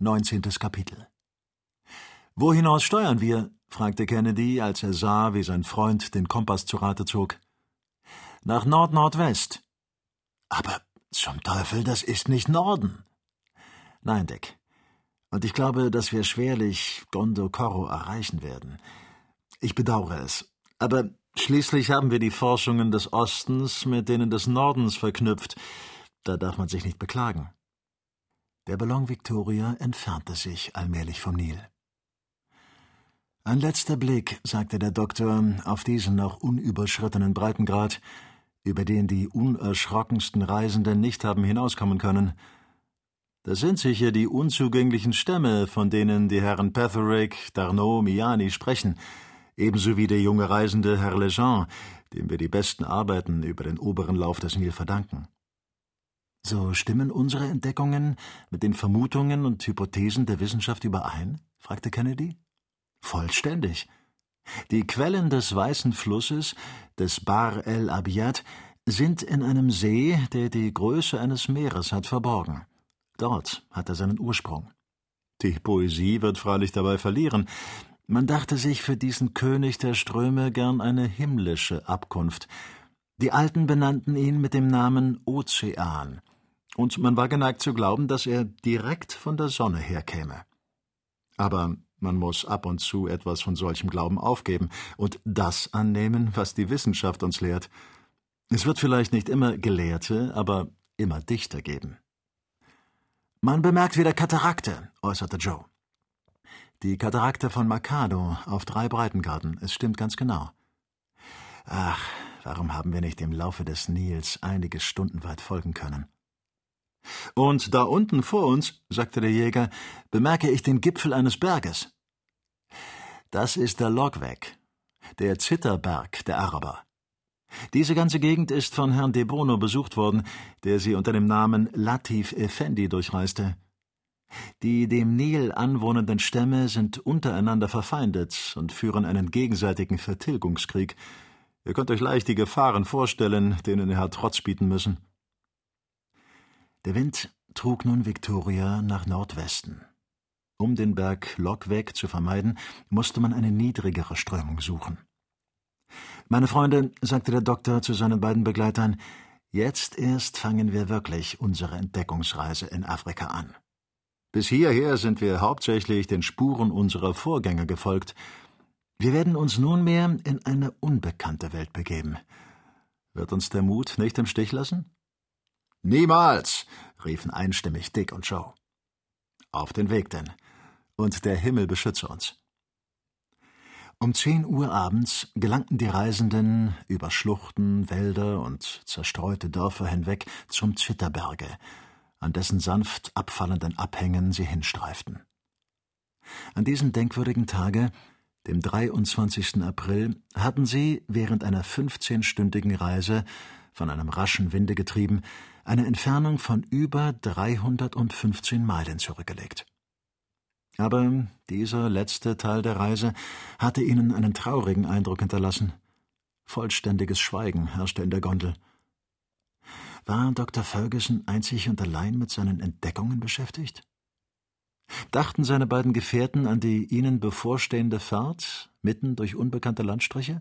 19. Kapitel Wo hinaus steuern wir? fragte Kennedy, als er sah, wie sein Freund den Kompass zu Rate zog. Nach Nord-Nordwest. Aber zum Teufel, das ist nicht Norden. Nein, Dick. Und ich glaube, dass wir schwerlich Gondokoro erreichen werden. Ich bedauere es. Aber schließlich haben wir die Forschungen des Ostens mit denen des Nordens verknüpft. Da darf man sich nicht beklagen. Der Ballon Victoria entfernte sich allmählich vom Nil. Ein letzter Blick, sagte der Doktor, auf diesen noch unüberschrittenen Breitengrad, über den die unerschrockensten Reisenden nicht haben hinauskommen können. Das sind sicher die unzugänglichen Stämme, von denen die Herren Petherick, Darnaud, Miani sprechen, ebenso wie der junge Reisende Herr Lejean, dem wir die besten Arbeiten über den oberen Lauf des Nil verdanken. So stimmen unsere Entdeckungen mit den Vermutungen und Hypothesen der Wissenschaft überein? fragte Kennedy. Vollständig. Die Quellen des Weißen Flusses, des Bar el Abiyat, sind in einem See, der die Größe eines Meeres hat, verborgen. Dort hat er seinen Ursprung. Die Poesie wird freilich dabei verlieren. Man dachte sich für diesen König der Ströme gern eine himmlische Abkunft. Die Alten benannten ihn mit dem Namen Ozean, und man war geneigt zu glauben, dass er direkt von der Sonne herkäme. Aber man muss ab und zu etwas von solchem Glauben aufgeben und das annehmen, was die Wissenschaft uns lehrt. Es wird vielleicht nicht immer Gelehrte, aber immer Dichter geben. Man bemerkt wieder Katarakte, äußerte Joe. Die Katarakte von Makado auf drei Breitengraden, es stimmt ganz genau. Ach, warum haben wir nicht im Laufe des Nils einige Stunden weit folgen können? Und da unten vor uns, sagte der Jäger, bemerke ich den Gipfel eines Berges. Das ist der Logweg, der Zitterberg der Araber. Diese ganze Gegend ist von Herrn De Bono besucht worden, der sie unter dem Namen Latif Effendi durchreiste. Die dem Nil anwohnenden Stämme sind untereinander verfeindet und führen einen gegenseitigen Vertilgungskrieg. Ihr könnt euch leicht die Gefahren vorstellen, denen er hat Trotz bieten müssen. Der Wind trug nun Victoria nach Nordwesten. Um den Berg Logweg zu vermeiden, musste man eine niedrigere Strömung suchen. Meine Freunde, sagte der Doktor zu seinen beiden Begleitern, jetzt erst fangen wir wirklich unsere Entdeckungsreise in Afrika an. Bis hierher sind wir hauptsächlich den Spuren unserer Vorgänger gefolgt. Wir werden uns nunmehr in eine unbekannte Welt begeben. Wird uns der Mut nicht im Stich lassen? Niemals, riefen einstimmig Dick und Joe. Auf den Weg denn, und der Himmel beschütze uns. Um zehn Uhr abends gelangten die Reisenden über Schluchten, Wälder und zerstreute Dörfer hinweg zum Zitterberge, an dessen sanft abfallenden Abhängen sie hinstreiften. An diesem denkwürdigen Tage, dem 23. April, hatten sie während einer fünfzehnstündigen Reise, von einem raschen Winde getrieben, eine Entfernung von über 315 Meilen zurückgelegt. Aber dieser letzte Teil der Reise hatte ihnen einen traurigen Eindruck hinterlassen. Vollständiges Schweigen herrschte in der Gondel. War Dr. Ferguson einzig und allein mit seinen Entdeckungen beschäftigt? Dachten seine beiden Gefährten an die ihnen bevorstehende Fahrt mitten durch unbekannte Landstriche?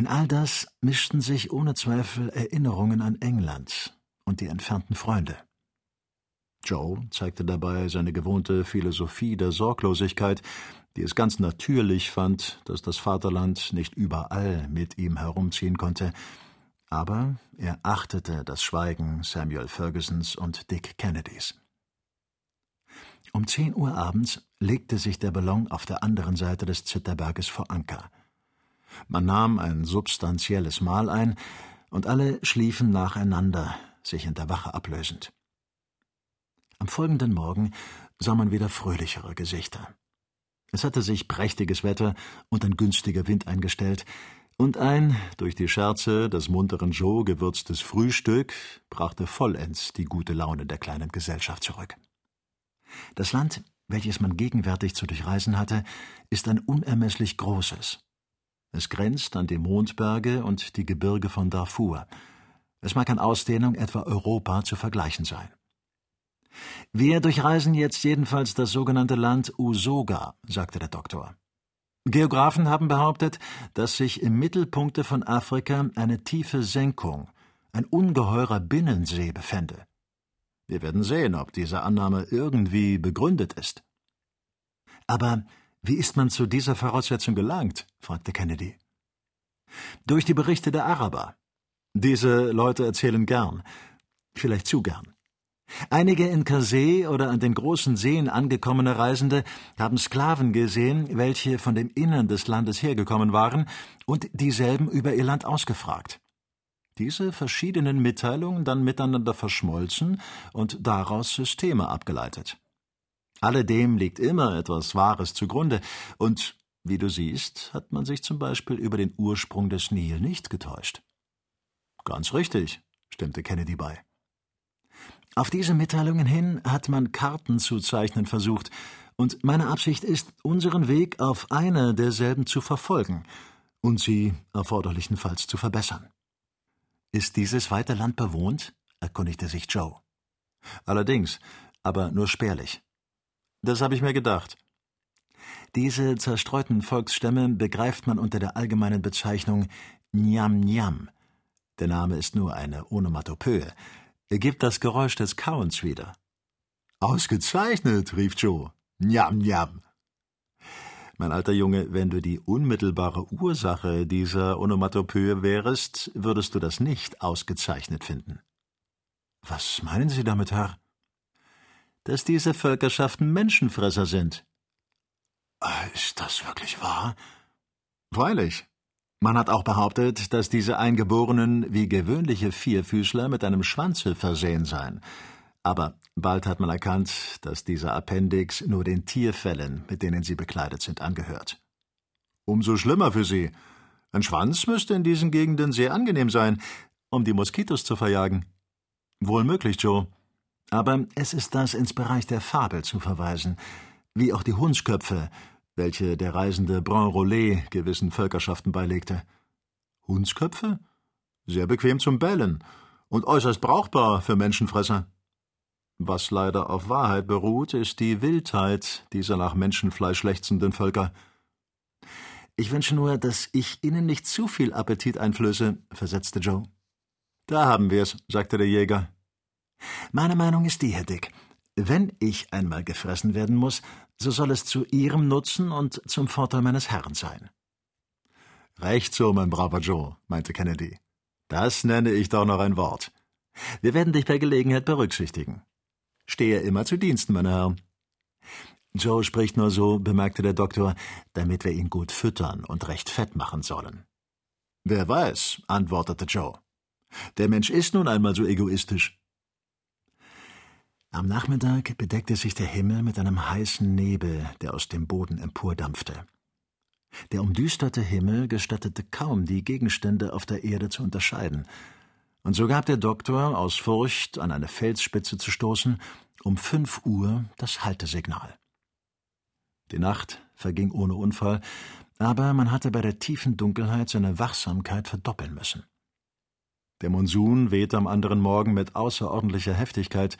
In all das mischten sich ohne Zweifel Erinnerungen an England und die entfernten Freunde. Joe zeigte dabei seine gewohnte Philosophie der Sorglosigkeit, die es ganz natürlich fand, dass das Vaterland nicht überall mit ihm herumziehen konnte, aber er achtete das Schweigen Samuel Fergusons und Dick Kennedys. Um zehn Uhr abends legte sich der Ballon auf der anderen Seite des Zitterberges vor Anker. Man nahm ein substanzielles Mahl ein, und alle schliefen nacheinander, sich in der Wache ablösend. Am folgenden Morgen sah man wieder fröhlichere Gesichter. Es hatte sich prächtiges Wetter und ein günstiger Wind eingestellt, und ein durch die Scherze des munteren Joe gewürztes Frühstück brachte vollends die gute Laune der kleinen Gesellschaft zurück. Das Land, welches man gegenwärtig zu durchreisen hatte, ist ein unermesslich großes. Es grenzt an die Mondberge und die Gebirge von Darfur. Es mag an Ausdehnung etwa Europa zu vergleichen sein. Wir durchreisen jetzt jedenfalls das sogenannte Land Usoga, sagte der Doktor. Geographen haben behauptet, dass sich im Mittelpunkte von Afrika eine tiefe Senkung, ein ungeheurer Binnensee befände. Wir werden sehen, ob diese Annahme irgendwie begründet ist. Aber wie ist man zu dieser Voraussetzung gelangt? fragte Kennedy. Durch die Berichte der Araber. Diese Leute erzählen gern, vielleicht zu gern. Einige in Kasee oder an den großen Seen angekommene Reisende haben Sklaven gesehen, welche von dem Innern des Landes hergekommen waren und dieselben über ihr Land ausgefragt. Diese verschiedenen Mitteilungen dann miteinander verschmolzen und daraus Systeme abgeleitet. Alledem liegt immer etwas Wahres zugrunde, und wie du siehst, hat man sich zum Beispiel über den Ursprung des Nil nicht getäuscht. Ganz richtig, stimmte Kennedy bei. Auf diese Mitteilungen hin hat man Karten zu zeichnen versucht, und meine Absicht ist, unseren Weg auf einer derselben zu verfolgen und sie erforderlichenfalls zu verbessern. Ist dieses weite Land bewohnt? erkundigte sich Joe. Allerdings, aber nur spärlich. Das habe ich mir gedacht. Diese zerstreuten Volksstämme begreift man unter der allgemeinen Bezeichnung Nyam Nyam. Der Name ist nur eine Onomatopoe, er gibt das Geräusch des Kauens wieder. Ausgezeichnet, rief Joe. Njam, njam. Mein alter Junge, wenn du die unmittelbare Ursache dieser Onomatopoe wärest, würdest du das nicht ausgezeichnet finden. Was meinen Sie damit, Herr? Dass diese Völkerschaften Menschenfresser sind. Ah, ist das wirklich wahr? Freilich. Man hat auch behauptet, dass diese Eingeborenen wie gewöhnliche Vierfüßler mit einem Schwanze versehen seien. Aber bald hat man erkannt, dass dieser Appendix nur den Tierfällen, mit denen sie bekleidet sind, angehört. Umso schlimmer für sie. Ein Schwanz müsste in diesen Gegenden sehr angenehm sein, um die Moskitos zu verjagen. Wohl möglich, Joe. Aber es ist das ins Bereich der Fabel zu verweisen, wie auch die Hundsköpfe, welche der reisende Brun Rollet gewissen Völkerschaften beilegte. Hundsköpfe? Sehr bequem zum Bellen und äußerst brauchbar für Menschenfresser. Was leider auf Wahrheit beruht, ist die Wildheit dieser nach Menschenfleisch lechzenden Völker. Ich wünsche nur, dass ich Ihnen nicht zu viel Appetit einflöße, versetzte Joe. Da haben wir's, sagte der Jäger. Meine Meinung ist die, Herr Dick. Wenn ich einmal gefressen werden muss, so soll es zu Ihrem Nutzen und zum Vorteil meines Herrn sein. Recht so, mein braver Joe, meinte Kennedy. Das nenne ich doch noch ein Wort. Wir werden dich bei Gelegenheit berücksichtigen. Stehe immer zu Diensten, meine Herren. Joe spricht nur so, bemerkte der Doktor, damit wir ihn gut füttern und recht fett machen sollen. Wer weiß, antwortete Joe. Der Mensch ist nun einmal so egoistisch. Am Nachmittag bedeckte sich der Himmel mit einem heißen Nebel, der aus dem Boden empordampfte. Der umdüsterte Himmel gestattete kaum, die Gegenstände auf der Erde zu unterscheiden, und so gab der Doktor, aus Furcht, an eine Felsspitze zu stoßen, um fünf Uhr das Haltesignal. Die Nacht verging ohne Unfall, aber man hatte bei der tiefen Dunkelheit seine Wachsamkeit verdoppeln müssen. Der Monsun wehte am anderen Morgen mit außerordentlicher Heftigkeit,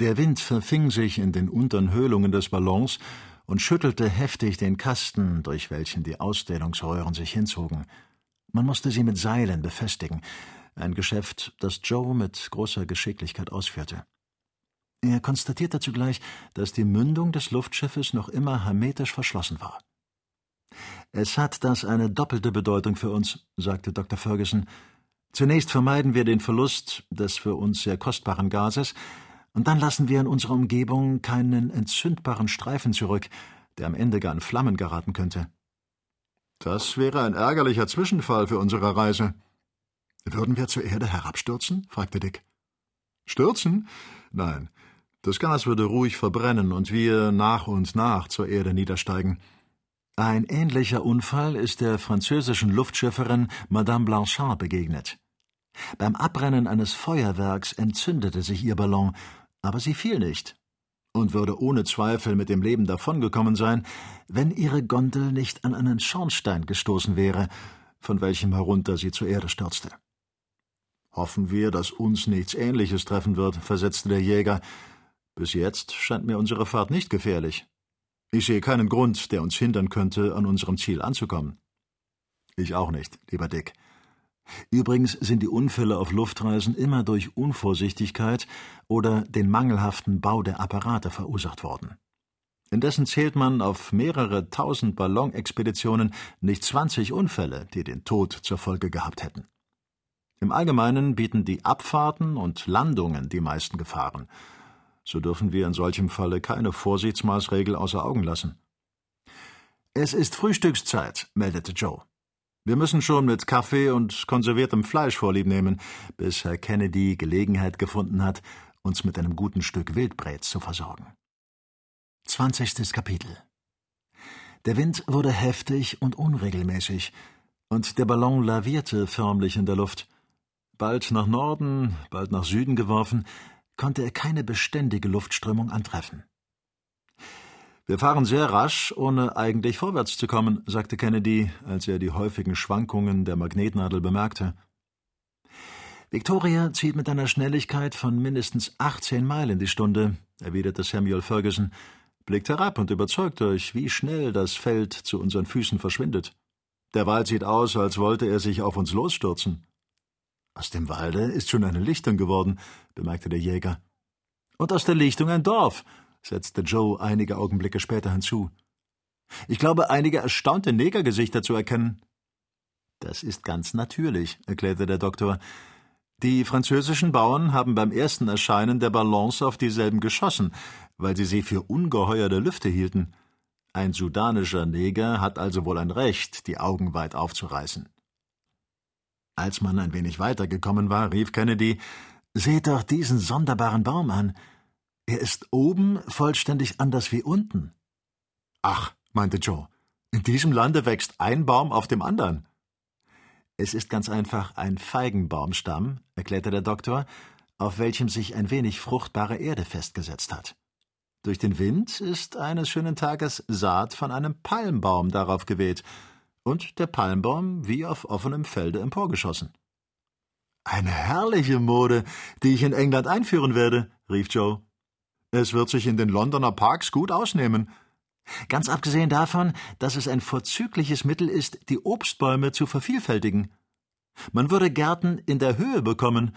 der Wind verfing sich in den unteren Höhlungen des Ballons und schüttelte heftig den Kasten, durch welchen die Ausdehnungsröhren sich hinzogen. Man musste sie mit Seilen befestigen, ein Geschäft, das Joe mit großer Geschicklichkeit ausführte. Er konstatierte zugleich, dass die Mündung des Luftschiffes noch immer hermetisch verschlossen war. Es hat das eine doppelte Bedeutung für uns, sagte Dr. Ferguson. Zunächst vermeiden wir den Verlust des für uns sehr kostbaren Gases, und dann lassen wir in unserer Umgebung keinen entzündbaren Streifen zurück, der am Ende gar in Flammen geraten könnte. Das wäre ein ärgerlicher Zwischenfall für unsere Reise. Würden wir zur Erde herabstürzen? fragte Dick. Stürzen? Nein. Das Gas würde ruhig verbrennen und wir nach und nach zur Erde niedersteigen. Ein ähnlicher Unfall ist der französischen Luftschifferin Madame Blanchard begegnet. Beim Abrennen eines Feuerwerks entzündete sich ihr Ballon aber sie fiel nicht und würde ohne Zweifel mit dem Leben davongekommen sein, wenn ihre Gondel nicht an einen Schornstein gestoßen wäre, von welchem herunter sie zur Erde stürzte. Hoffen wir, dass uns nichts Ähnliches treffen wird, versetzte der Jäger, Bis jetzt scheint mir unsere Fahrt nicht gefährlich. Ich sehe keinen Grund, der uns hindern könnte, an unserem Ziel anzukommen. Ich auch nicht, lieber Dick. Übrigens sind die Unfälle auf Luftreisen immer durch Unvorsichtigkeit oder den mangelhaften Bau der Apparate verursacht worden. Indessen zählt man auf mehrere tausend Ballonexpeditionen nicht zwanzig Unfälle, die den Tod zur Folge gehabt hätten. Im Allgemeinen bieten die Abfahrten und Landungen die meisten Gefahren. So dürfen wir in solchem Falle keine Vorsichtsmaßregel außer Augen lassen. Es ist Frühstückszeit, meldete Joe. Wir müssen schon mit Kaffee und konserviertem Fleisch vorlieb nehmen, bis Herr Kennedy Gelegenheit gefunden hat, uns mit einem guten Stück Wildbret zu versorgen. Zwanzigstes Kapitel Der Wind wurde heftig und unregelmäßig, und der Ballon lavierte förmlich in der Luft. Bald nach Norden, bald nach Süden geworfen, konnte er keine beständige Luftströmung antreffen. Wir fahren sehr rasch, ohne eigentlich vorwärts zu kommen, sagte Kennedy, als er die häufigen Schwankungen der Magnetnadel bemerkte. Victoria zieht mit einer Schnelligkeit von mindestens 18 Meilen die Stunde, erwiderte Samuel Ferguson, blickt herab und überzeugt euch, wie schnell das Feld zu unseren Füßen verschwindet. Der Wald sieht aus, als wollte er sich auf uns losstürzen. Aus dem Walde ist schon eine Lichtung geworden, bemerkte der Jäger. Und aus der Lichtung ein Dorf, setzte Joe einige Augenblicke später hinzu. Ich glaube, einige erstaunte Negergesichter zu erkennen. Das ist ganz natürlich, erklärte der Doktor. Die französischen Bauern haben beim ersten Erscheinen der Ballons auf dieselben geschossen, weil sie sie für ungeheuer der Lüfte hielten. Ein sudanischer Neger hat also wohl ein Recht, die Augen weit aufzureißen. Als man ein wenig weitergekommen war, rief Kennedy Seht doch diesen sonderbaren Baum an. Er ist oben vollständig anders wie unten. Ach, meinte Joe, in diesem Lande wächst ein Baum auf dem anderen. Es ist ganz einfach ein Feigenbaumstamm, erklärte der Doktor, auf welchem sich ein wenig fruchtbare Erde festgesetzt hat. Durch den Wind ist eines schönen Tages Saat von einem Palmbaum darauf geweht, und der Palmbaum wie auf offenem Felde emporgeschossen. Eine herrliche Mode, die ich in England einführen werde, rief Joe. Es wird sich in den Londoner Parks gut ausnehmen. Ganz abgesehen davon, dass es ein vorzügliches Mittel ist, die Obstbäume zu vervielfältigen. Man würde Gärten in der Höhe bekommen,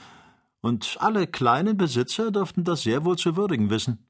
und alle kleinen Besitzer dürften das sehr wohl zu würdigen wissen.